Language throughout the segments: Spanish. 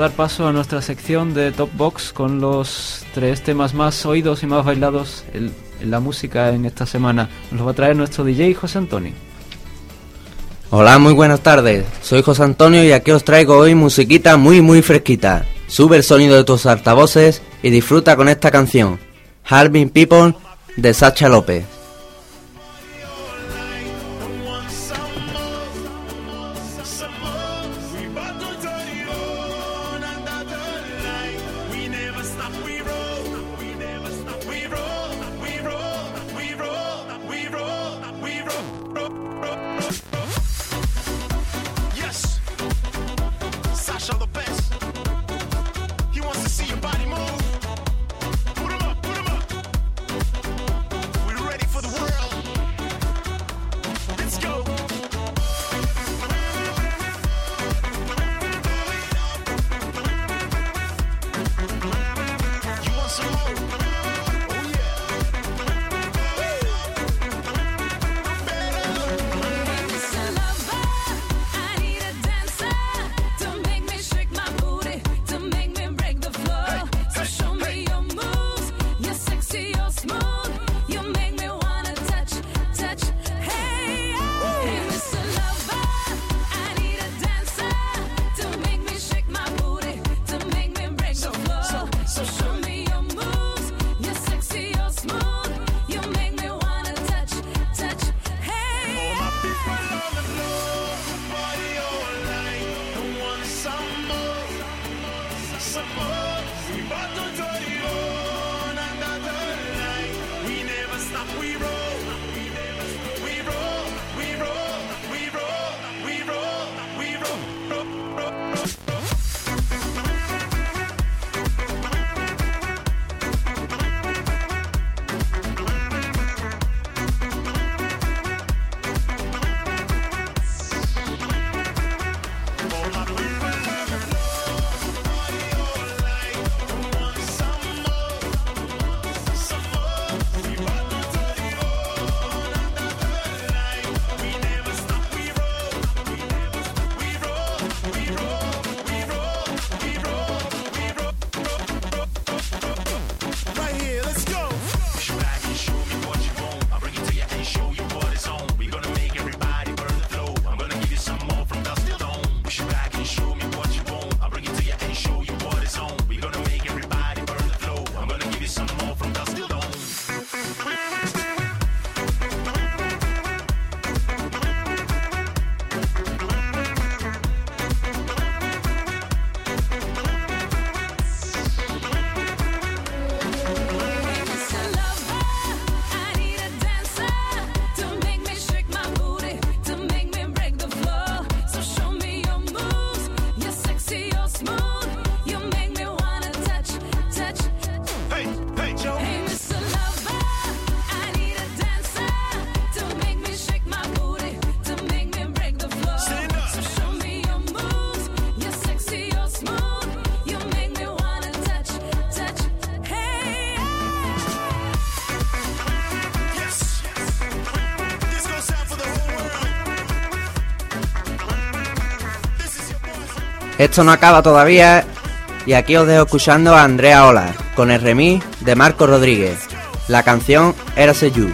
dar paso a nuestra sección de Top Box con los tres temas más oídos y más bailados en, la música en esta semana. Nos los va a traer nuestro DJ José Antonio. Hola, muy buenas tardes. Soy José Antonio y aquí os traigo hoy musiquita muy muy fresquita. Sube el sonido de tus altavoces y disfruta con esta canción, Harving People de Sacha López. Esto no acaba todavía y aquí os dejo escuchando a Andrea Ola con el remix de Marco Rodríguez. La canción Era You.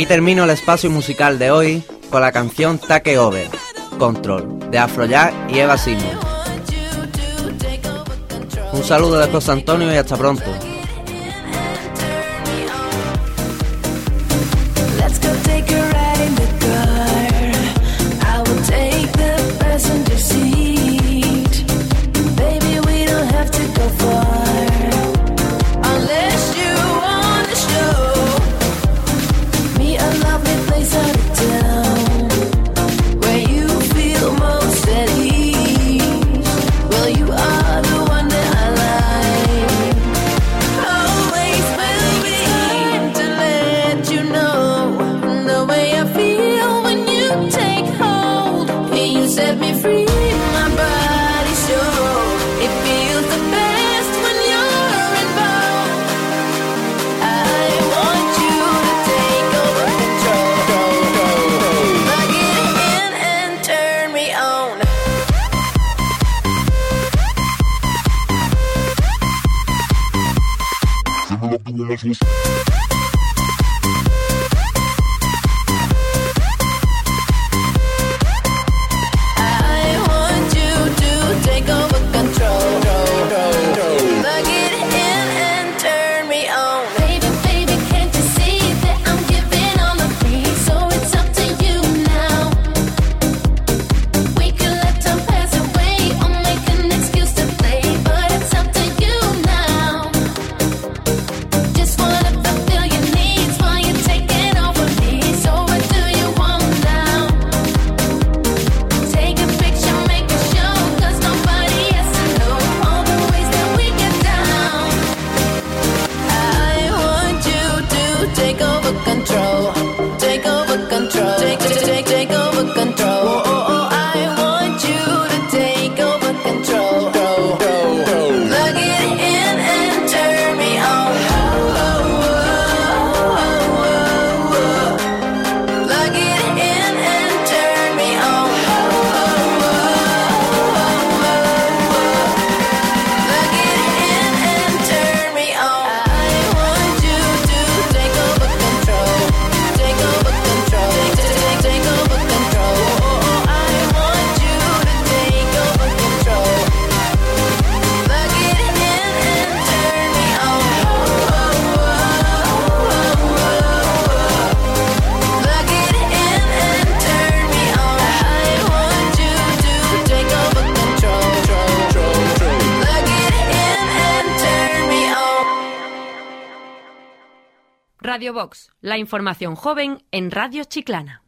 Aquí termino el espacio musical de hoy con la canción Take Over, Control, de Afrojack y Eva Simon. Un saludo de José Antonio y hasta pronto. Radio Vox, la información joven en Radio Chiclana.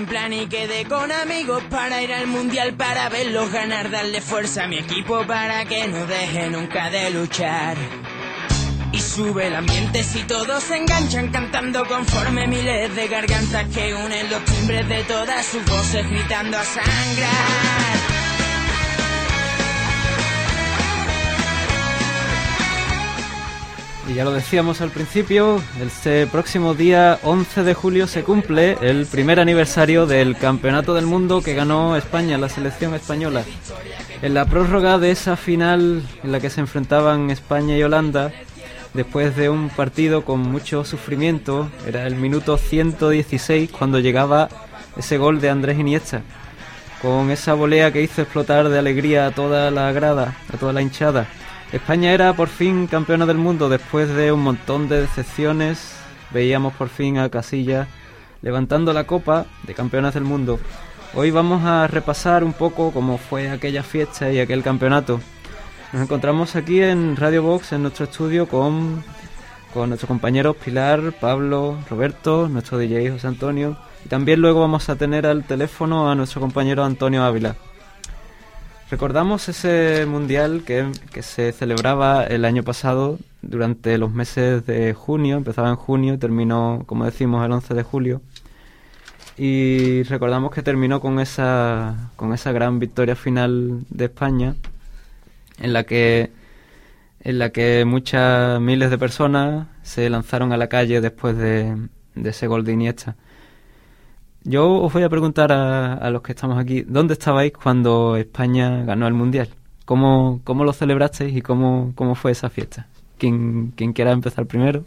Y quedé con amigos para ir al mundial para verlos ganar, darle fuerza a mi equipo para que no deje nunca de luchar. Y sube el ambiente si todos se enganchan cantando conforme miles de gargantas que unen los timbres de todas sus voces gritando a sangrar. Y ya lo decíamos al principio, este próximo día 11 de julio se cumple el primer aniversario del Campeonato del Mundo que ganó España, la selección española. En la prórroga de esa final en la que se enfrentaban España y Holanda, después de un partido con mucho sufrimiento, era el minuto 116 cuando llegaba ese gol de Andrés Iniesta, con esa volea que hizo explotar de alegría a toda la grada, a toda la hinchada. España era por fin campeona del mundo después de un montón de decepciones. Veíamos por fin a Casilla levantando la copa de campeonas del mundo. Hoy vamos a repasar un poco cómo fue aquella fiesta y aquel campeonato. Nos encontramos aquí en Radio Box, en nuestro estudio, con, con nuestros compañeros Pilar, Pablo, Roberto, nuestro DJ José Antonio. Y también luego vamos a tener al teléfono a nuestro compañero Antonio Ávila. Recordamos ese mundial que, se celebraba el año pasado durante los meses de junio, empezaba en junio terminó, como decimos, el 11 de julio. y recordamos que terminó con esa, con esa gran victoria final de España en la que en la que muchas miles de personas se lanzaron a la calle después de, de ese gol de Iniesta. Yo os voy a preguntar a, a, los que estamos aquí, ¿dónde estabais cuando España ganó el Mundial? ¿Cómo, cómo lo celebrasteis y cómo, cómo fue esa fiesta? ¿Quién, quién quiera empezar primero?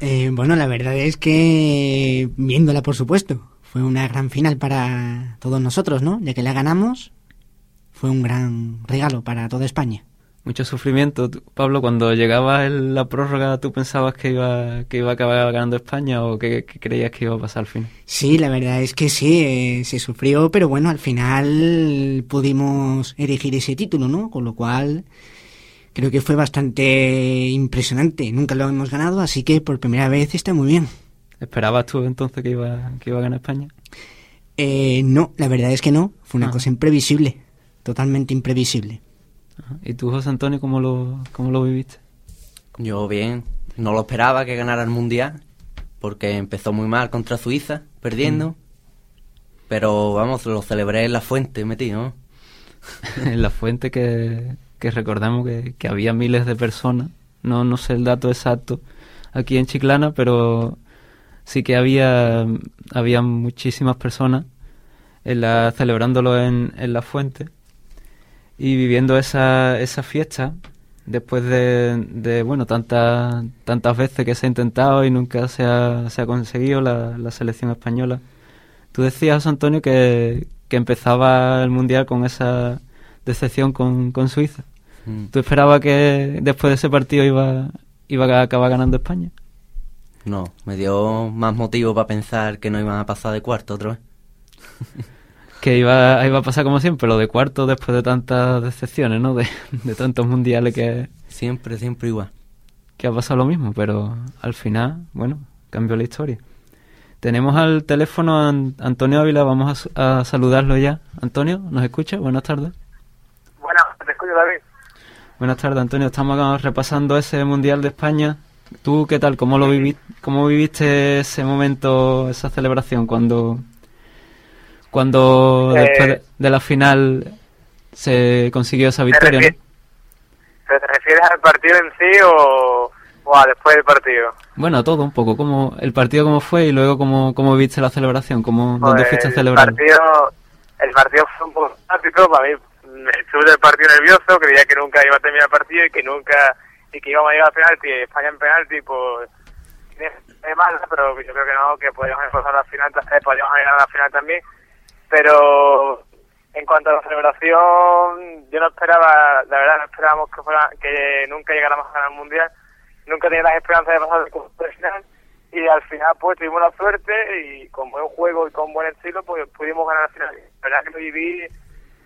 Eh, bueno, la verdad es que viéndola, por supuesto, fue una gran final para todos nosotros, ¿no? Ya que la ganamos, fue un gran regalo para toda España. Mucho sufrimiento, Pablo. Cuando llegaba la prórroga, ¿tú pensabas que iba que iba a acabar ganando España o que, que creías que iba a pasar al fin? Sí, la verdad es que sí, eh, se sufrió, pero bueno, al final pudimos erigir ese título, ¿no? Con lo cual creo que fue bastante impresionante. Nunca lo hemos ganado, así que por primera vez está muy bien. ¿Esperabas tú entonces que iba, que iba a ganar España? Eh, no, la verdad es que no. Fue una ah. cosa imprevisible, totalmente imprevisible. ¿Y tú, José Antonio, cómo lo, cómo lo viviste? Yo bien. No lo esperaba que ganara el Mundial, porque empezó muy mal contra Suiza, perdiendo. Mm. Pero vamos, lo celebré en la fuente metido, ¿no? en la fuente que, que recordamos que, que, había miles de personas, no, no sé el dato exacto aquí en Chiclana, pero sí que había, había muchísimas personas en la, celebrándolo en, en la fuente y viviendo esa, esa fiesta después de, de, bueno tantas tantas veces que se ha intentado y nunca se ha, se ha conseguido la, la selección española. Tú decías Antonio que, que empezaba el mundial con esa decepción con, con Suiza. Mm. tú esperabas que después de ese partido iba iba a acabar ganando España no me dio más motivo para pensar que no iban a pasar de cuarto otra vez que iba, iba a pasar como siempre, lo de cuarto después de tantas decepciones, ¿no? De, de tantos mundiales que... Siempre, siempre igual. Que ha pasado lo mismo, pero al final, bueno, cambió la historia. Tenemos al teléfono a Antonio Ávila, vamos a, a, saludarlo ya. Antonio, ¿nos escucha? Buenas tardes. Buenas, te escucho David. Buenas tardes, Antonio. Estamos repasando ese Mundial de España. ¿Tú qué tal? ¿Cómo lo viviste, cómo viviste ese momento, esa celebración cuando cuando eh, después de la final se consiguió esa victoria, ¿te ¿no? ¿Te refieres al partido en sí o, o, a después del partido? Bueno, a todo un poco, como el partido cómo fue y luego cómo, cómo viste la celebración, cómo, pues dónde fuiste a celebrar. El partido, el partido fue un poco táctico para mí. Estuve del partido nervioso, creía que nunca iba a terminar el partido y que nunca y que íbamos a llegar al penalti, España en penalti, pues es mal, pero yo creo que no, que podíamos a la final, eh, podíamos llegar a la final también pero en cuanto a la celebración, yo no esperaba, la verdad, no esperábamos que fuera, que nunca llegáramos a ganar el mundial, nunca tenía las esperanzas de pasar el final y al final pues tuvimos la suerte y con buen juego y con buen estilo pues pudimos ganar la final. La verdad que lo viví,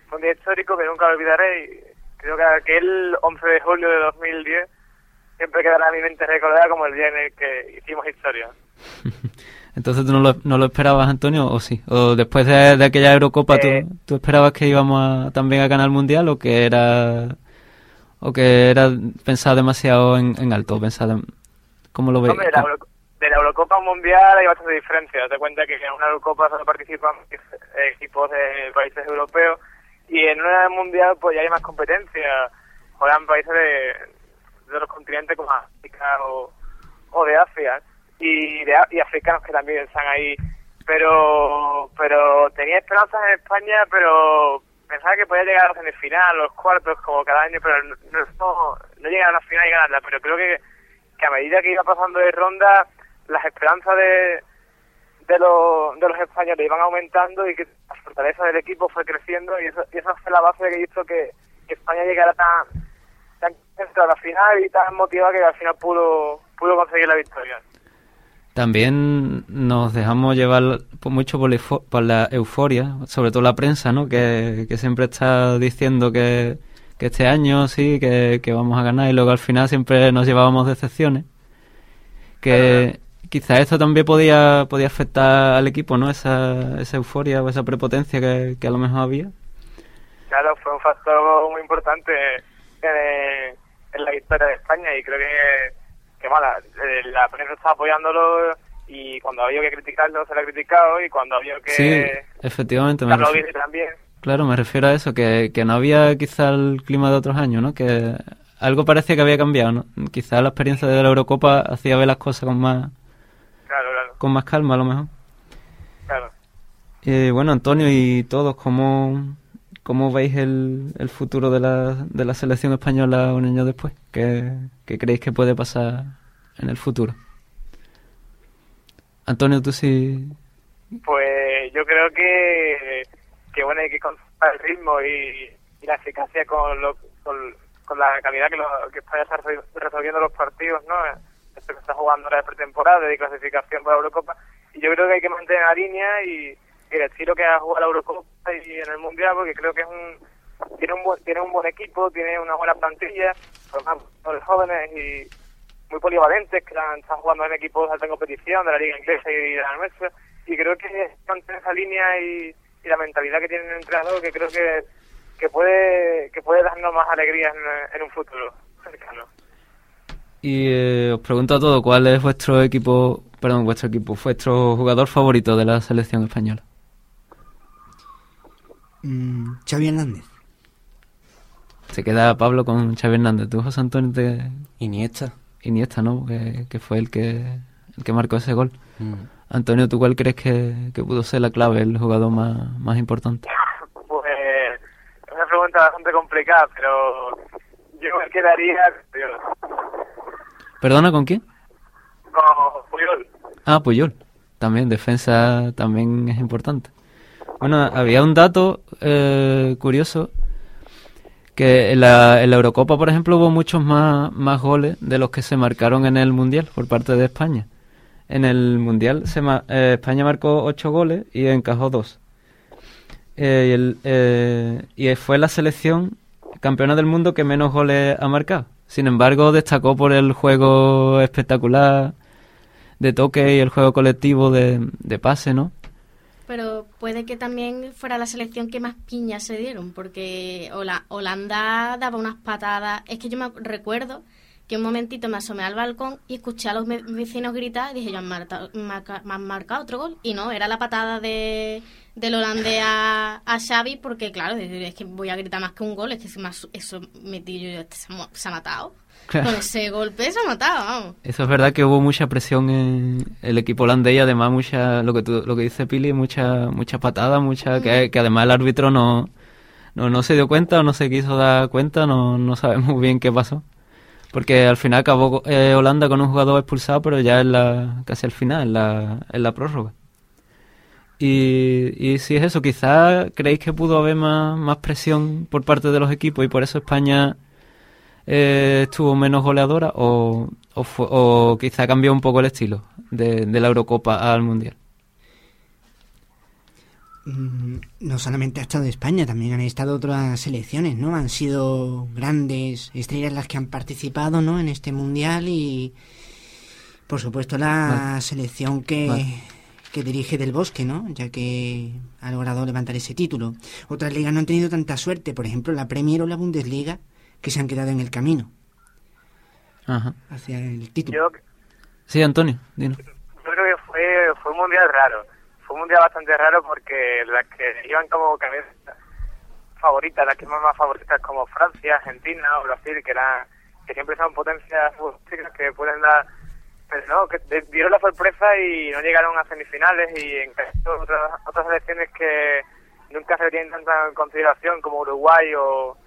fue un día histórico que nunca lo olvidaré y creo que aquel 11 de julio de 2010 siempre quedará en mi mente recordada como el día en el que hicimos historia. Entonces tú no lo, no lo esperabas, Antonio, o sí? ¿O después de, aquella Eurocopa eh, ¿tú, tú, esperabas que íbamos a, también a ganar el Mundial o que era o que era pensar demasiado en, en alto? Pensar ¿Cómo lo ves? Hombre, de, la de la Eurocopa Mundial hay bastante diferencia. Date cuenta que en una Eurocopa solo participan equipos de países europeos y en una Mundial pues ya hay más competencia. Juegan países de, de los continentes como África o, o de Asia y, de, y africanos que también están ahí. Pero pero tenía esperanzas en España, pero pensaba que podía llegar a la semifinal, los cuartos, como cada año, pero no, no, no llegar a la final y ganarla. Pero creo que, que a medida que iba pasando de ronda, las esperanzas de, de, los, de los españoles iban aumentando y que la fortaleza del equipo fue creciendo y, eso, y esa fue la base que hizo que, que España llegara tan, tan a la final y tan motivada que al final pudo, pudo conseguir la victoria. También nos dejamos llevar mucho por la, euforia, sobre todo la prensa, ¿no? Que, siempre está diciendo que, este año sí, que, vamos a ganar y luego al final siempre nos llevábamos decepciones. Que quizás esto también podía, podía afectar al equipo, ¿no? Esa, esa euforia o esa prepotencia que, a lo mejor había. Claro, fue un factor muy importante en, en la historia de España y creo que que mala, eh, la prensa está apoyándolo y cuando había que criticarlo se lo ha criticado y cuando había que Sí, efectivamente. Me refiero, también. claro, me refiero a eso, que, que no había quizá el clima de otros años, ¿no? Que algo parecía que había cambiado, ¿no? Quizá la experiencia de la Eurocopa hacía ver las cosas con más, Claro, claro, con más calma, a lo mejor. claro. Eh, bueno, Antonio y todos, ¿cómo, cómo veis el, el futuro de la, de la selección española un año después? ¿Qué, qué creéis que puede pasar en el futuro? Antonio, tú sí... Pues yo creo que, que bueno, hay que conservar el ritmo y, la eficacia con, lo, con, la calidad que, lo, que está desarroll- resolviendo los partidos, ¿no? Esto que está jugando ahora de pretemporada, de clasificación para Eurocopa. Y yo creo que hay que mantener la línea y el estilo que ha jugado la Eurocopa y en el Mundial, porque creo que es un tiene un buen, tiene un buen equipo, tiene una buena plantilla, los jóvenes y muy polivalentes que están jugando en equipos de alta competición de la liga inglesa y de la nuestra y creo que mantener esa línea y, la mentalidad que tiene el entrenador que creo que, que puede que puede darnos más alegrías en, en un futuro cercano Y eh, os pregunto a todos, ¿cuál es vuestro equipo, perdón, vuestro equipo, vuestro jugador favorito de la selección española? Mm, Xavi Hernández. Se queda Pablo con Xavi Hernández. Tú, José Antonio, te... Iniesta. Iniesta, ¿no? Que, que fue el que, el que marcó ese gol. Mm. Antonio, ¿tú cuál crees que, que pudo ser la clave, el jugador más, más importante? pues es una pregunta bastante complicada pero yo me quedaría con ¿Perdona, con quién? con Puyol Ah, Puyol. También, defensa también es importante. Bueno, había un dato eh, curioso que en la, en la Eurocopa, por ejemplo, hubo muchos más, más goles de los que se marcaron en el Mundial por parte de España. En el Mundial se ma- eh, España marcó ocho goles y encajó dos. Eh, y, eh, y fue la selección campeona del mundo que menos goles ha marcado. Sin embargo, destacó por el juego espectacular de toque y el juego colectivo de, de pase, ¿no? Pero puede que también fuera la selección que más piñas se dieron, porque Hola- Holanda daba unas patadas. Es que yo me recuerdo que un momentito me asomé al balcón y escuché a los me- vecinos gritar y dije, yo han, marta- marca- me han marcado otro gol. Y no, era la patada de, del holandés a, a Xavi, porque claro, es que voy a gritar más que un gol, es que me su- eso metí yo, este se, ha se ha matado. Claro. Con ese golpe se ha matado, vamos. Eso es verdad que hubo mucha presión en el equipo holandés y además mucha, lo que tú, lo que dice Pili, mucha, mucha patada, mucha, que, que además el árbitro no, no, no se dio cuenta o no se quiso dar cuenta, no, no sabemos bien qué pasó. Porque al final acabó eh, Holanda con un jugador expulsado, pero ya en la, casi al final, en la, en la prórroga. Y, y si es eso, quizás creéis que pudo haber más, más presión por parte de los equipos y por eso España eh, estuvo menos goleadora o, o, fue- o quizá cambió un poco el estilo de, de la Eurocopa al Mundial. Mm, No solamente ha estado España, también han estado otras selecciones, ¿no? Han sido grandes estrellas las que han participado, ¿no? En este mundial y, por supuesto, la Vale. selección que, Vale. que dirige Del Bosque, ¿no? Ya que ha logrado levantar ese título. Otras ligas no han tenido tanta suerte, por ejemplo, la Premier o la Bundesliga, que se han quedado en el camino Ajá. hacia el título. yo Sí, Antonio, dinos. yo creo que fue, fue un mundial raro. Fue un mundial bastante raro porque las que iban como cabeza favoritas, las que más, más favoritas como Francia, Argentina o Brasil, que eran que siempre son potencias futbolísticas que pueden dar, pero no, que dieron la sorpresa y no llegaron a semifinales y en otras, otras selecciones que nunca se tienen tanta consideración como Uruguay o,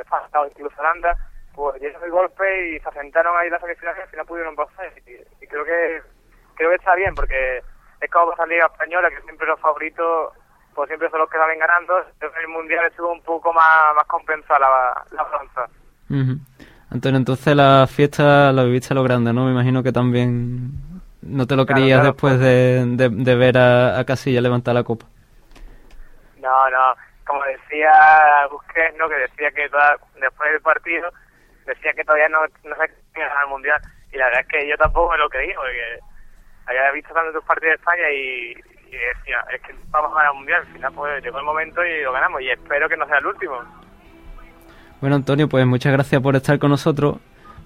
España o incluso Holanda, pues dieron el golpe y se asentaron ahí las semifinales y al final pudieron pasar. Y, y creo que creo que está bien porque es como la Liga Española, que siempre los favoritos pues siempre son los que salen ganando. El Mundial estuvo un poco más, más compensada la, la balanza. Ujú. Antonio, entonces la fiesta la viviste a lo grande, ¿no? Me imagino que también no te lo Claro, creías claro, después de, de, de ver a, a Casilla levantar la copa. No, no, como decía Busquets, ¿no? que decía que después del partido, decía que todavía no, no se el Mundial. Y la verdad es que yo tampoco me lo creí, porque había visto tantos partidos de España y, y decía, es que vamos a ganar el Mundial. Al final pues llegó el momento y lo ganamos y espero que no sea el último. Bueno, Antonio, pues muchas gracias por estar con nosotros.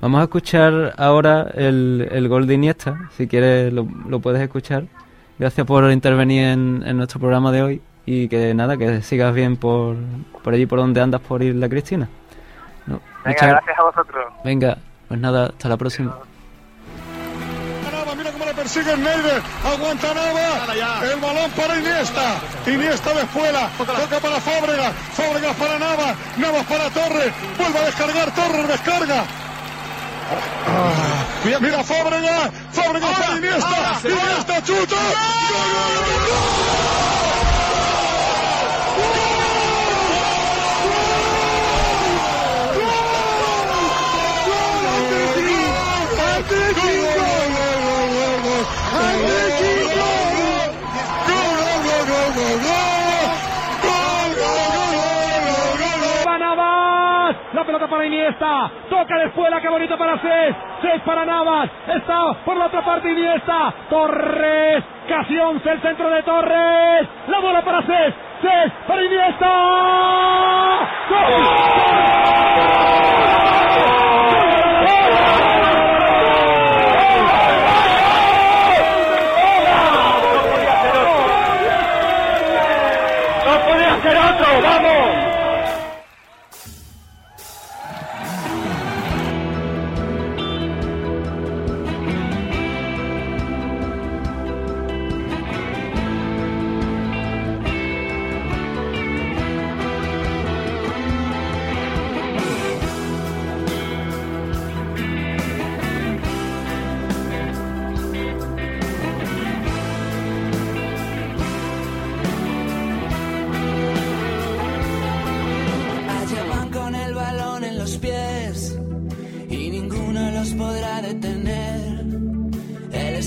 Vamos a escuchar ahora el, el gol de Iniesta, si quieres lo, lo puedes escuchar. Gracias por intervenir en, en, nuestro programa de hoy y que nada, que sigas bien por, por allí por donde andas por Isla Cristina. No, Venga, gracias a vosotros. Venga, pues nada, hasta la próxima. Mira cómo le persigue Neider, aguanta Nava, el balón para Iniesta, Iniesta de espuela, toca para Fábregas, Fábregas para Nava, Navas para Torres, vuelve a descargar, Torres descarga, Ah, mira, Fábregas, Fábregas para Iniesta, Iniesta chuta. ¡Gol, gol, gol, La pelota para Iniesta. Toca después la que bonito para Cés. Cés para Navas. Está por la otra parte Iniesta. Torres. Casi 11 el centro de Torres. La bola para Cés. Cés para Iniesta. ¡No Vamos!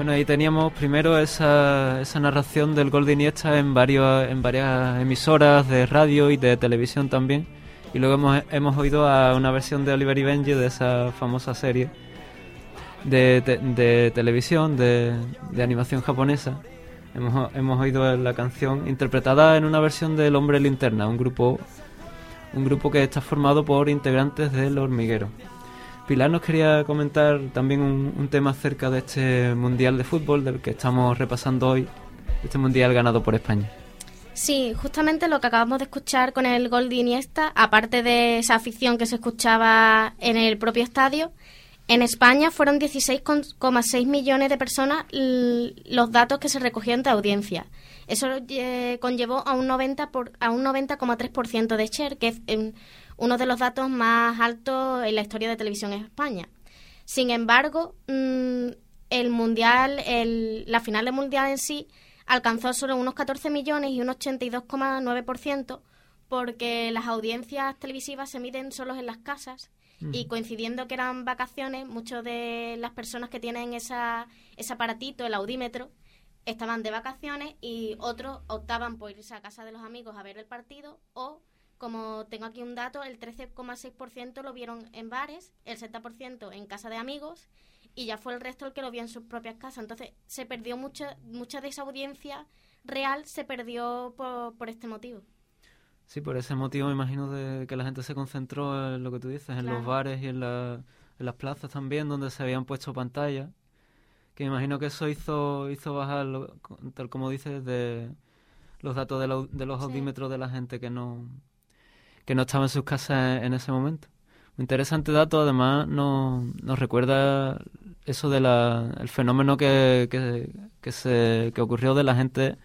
¡Vamos! ahí teníamos primero esa, esa narración del gol de Iniesta en, varios, en varias emisoras de radio y de televisión también. Y luego hemos, hemos oído a una versión de Oliver y Benji de esa famosa serie de, de televisión, de, de, animación japonesa. Hemos, hemos oído la canción interpretada en una versión del Hombre Linterna, un grupo, un grupo que está formado por integrantes del hormiguero. Pilar nos quería comentar también un, tema acerca de este Mundial de Fútbol del que estamos repasando hoy, este Mundial ganado por España. Sí, justamente lo que acabamos de escuchar con el gol de Iniesta, aparte de esa afición que se escuchaba en el propio estadio, en España fueron 16,6 millones de personas los datos que se recogieron de audiencia. Eso eh, conllevó a un 90 por, a un 90,3% de share, que es uno de los datos más altos en la historia de televisión en España. Sin embargo, mm, el mundial, el, la final del mundial en sí alcanzó solo unos 14 millones y un 82,9% porque las audiencias televisivas se miden solo en las casas y coincidiendo que eran vacaciones, muchas de las personas que tienen esa, ese aparatito, el audímetro, estaban de vacaciones y otros optaban por irse a casa de los amigos a ver el partido o como tengo aquí un dato, el 13,6% lo vieron en bares, el 70% en casa de amigos y ya fue el resto el que lo vio en sus propias casas. Entonces se perdió mucha, mucha de esa audiencia real, se perdió por, este motivo. Sí, por ese motivo me imagino de que la gente se concentró en lo que tú dices, en los bares y en, en las plazas también, donde se habían puesto pantallas. Que me imagino que eso hizo, hizo bajar, tal como dices, de los datos de, los audímetros de la gente que no, que no estaba en sus casas en ese momento. interesante dato, además nos, nos recuerda eso de la, el fenómeno que, que, que, se, que ocurrió de la gente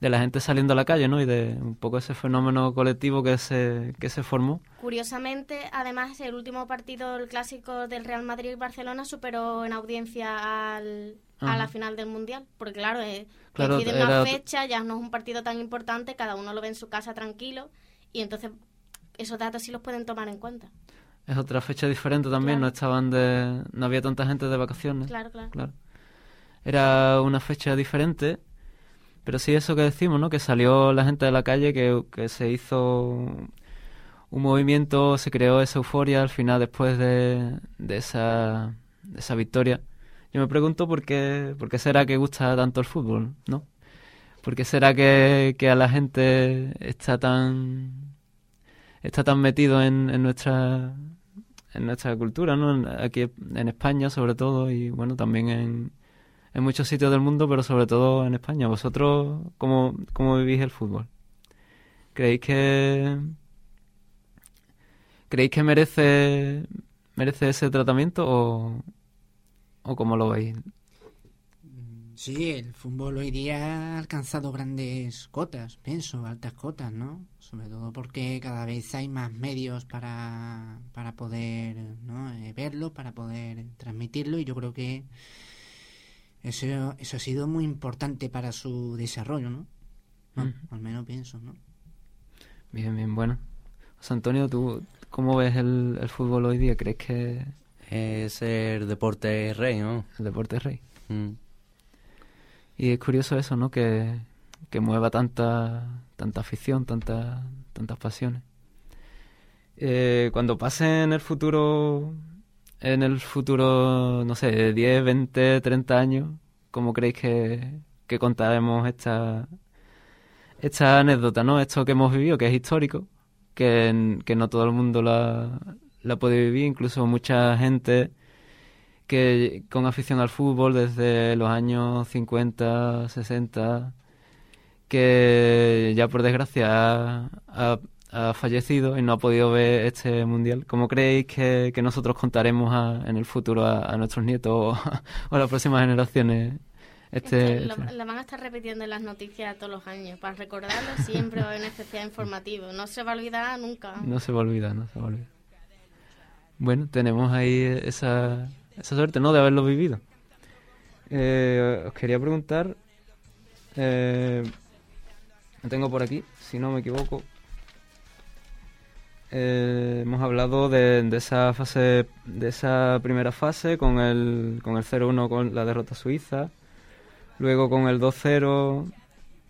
de la gente saliendo a la calle, ¿no? Y de un poco ese fenómeno colectivo que se, que se formó. Curiosamente, además, el último partido, el clásico del Real Madrid-Barcelona, superó en audiencia al, a la final del Mundial. Porque, claro, eh, Claro, deciden una fecha, ya no es un partido tan importante, cada uno lo ve en su casa tranquilo. Y entonces, esos datos sí los pueden tomar en cuenta. Es otra fecha diferente también, Claro. no estaban de... no había tanta gente de vacaciones. Claro, claro. Era una fecha diferente, pero sí eso que decimos, ¿no? Que salió la gente de la calle, que, que se hizo un movimiento, se creó esa euforia al final después de, de esa, de esa victoria. Yo me pregunto por qué, por qué será que gusta tanto el fútbol, ¿no? ¿Por qué será que, que a la gente está tan está tan metido en, en nuestra en nuestra cultura, ¿no? Aquí en España sobre todo y bueno, también en, en muchos sitios del mundo, pero sobre todo en España. ¿Vosotros cómo, cómo vivís el fútbol? ¿Creéis que creéis que merece merece ese tratamiento o, o cómo lo veis? Sí, el fútbol hoy día ha alcanzado grandes cotas, pienso, altas cotas, ¿no? Sobre todo porque cada vez hay más medios para, para poder ¿no? Eh, verlo, para poder transmitirlo y yo creo que eso, eso ha sido muy importante para su desarrollo, ¿no? Al menos pienso, ¿no? Bien, bien, bueno. José Antonio, ¿tú cómo ves el, el fútbol hoy día? ¿Crees que Es el deporte rey, ¿no? el deporte rey? Mm. Y es curioso eso, ¿no? Que, que mueva tanta, tanta afición, tanta, tantas pasiones. Eh, cuando pase en el futuro, en el futuro, no sé, 10, 20, 30 años, ¿cómo creéis que, que contaremos esta, esta anécdota, ¿no? Esto que hemos vivido, que es histórico, que, que no todo el mundo la, la puede vivir, incluso mucha gente que con afición al fútbol desde los años 50, 60, que ya por desgracia ha, fallecido y no ha podido ver este mundial. ¿Cómo creéis que, que nosotros contaremos a- en el futuro a, a nuestros nietos o, o a las próximas generaciones este, lo, este- lo van a estar repitiendo en las noticias todos los años. Para recordarlo siempre va a haber un especial informativo. No se va a olvidar nunca. No se va a olvidar, no se va a olvidar. Bueno, tenemos ahí esa, esa suerte, ¿no? De haberlo vivido. Eh, os quería preguntar, eh, tengo por aquí, si no me equivoco. Eh, hemos hablado de, de esa fase, de esa primera fase con el, con el 0-1 con la derrota suiza, luego con el 2-0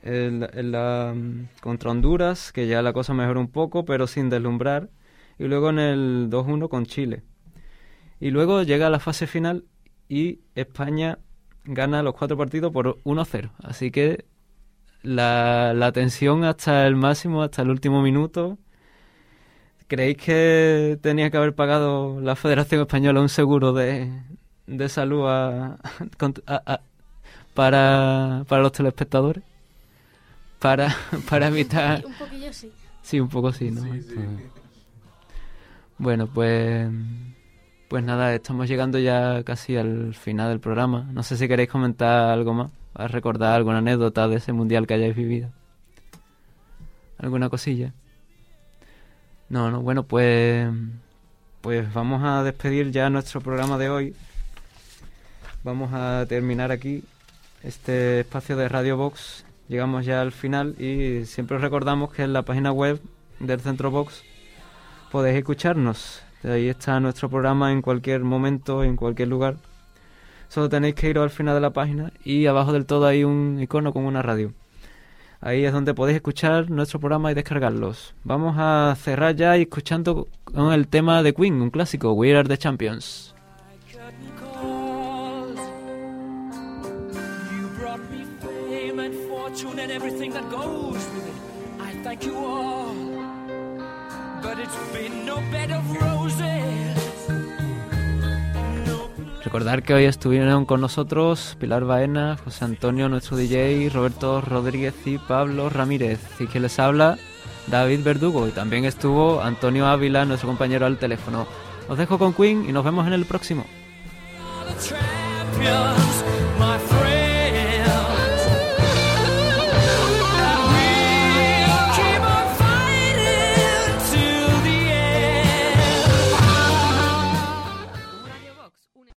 en la- en la, mm, contra Honduras, que ya la cosa mejoró un poco, pero sin deslumbrar, y luego en el 2-1 con Chile. Y luego llega la fase final y España gana los cuatro partidos por 1-0. Así que la, la tensión hasta el máximo, hasta el último minuto. ¿Creéis que tenía que haber pagado la Federación Española un seguro de, de salud a- a- a- para, para los telespectadores? Para, para evitar... Un poquillo sí. Sí, un poco sí, ¿no? Bueno, pues pues nada, estamos llegando ya casi al final del programa. No sé si queréis comentar algo más, recordar alguna anécdota de ese mundial que hayáis vivido. ¿Alguna cosilla? No, no, bueno, pues pues vamos a despedir ya nuestro programa de hoy. Vamos a terminar aquí este espacio de Radio Box. Llegamos ya al final y siempre os recordamos que en la página web del Centro Box podéis escucharnos. Ahí está nuestro programa en cualquier momento, en cualquier lugar. Solo tenéis que ir al final de la página y abajo del todo hay un icono con una radio. Ahí es donde podéis escuchar nuestro programa y descargarlos. Vamos a cerrar ya escuchando con el tema de Queen, un clásico, We Are the Champions. Thank you all. Recordar que hoy estuvieron con nosotros Pilar Baena, José Antonio, nuestro DJ, Roberto Rodríguez y Pablo Ramírez. Y que les habla David Verdugo y también estuvo Antonio Ávila, nuestro compañero al teléfono. Os dejo con Queen y nos vemos en el próximo.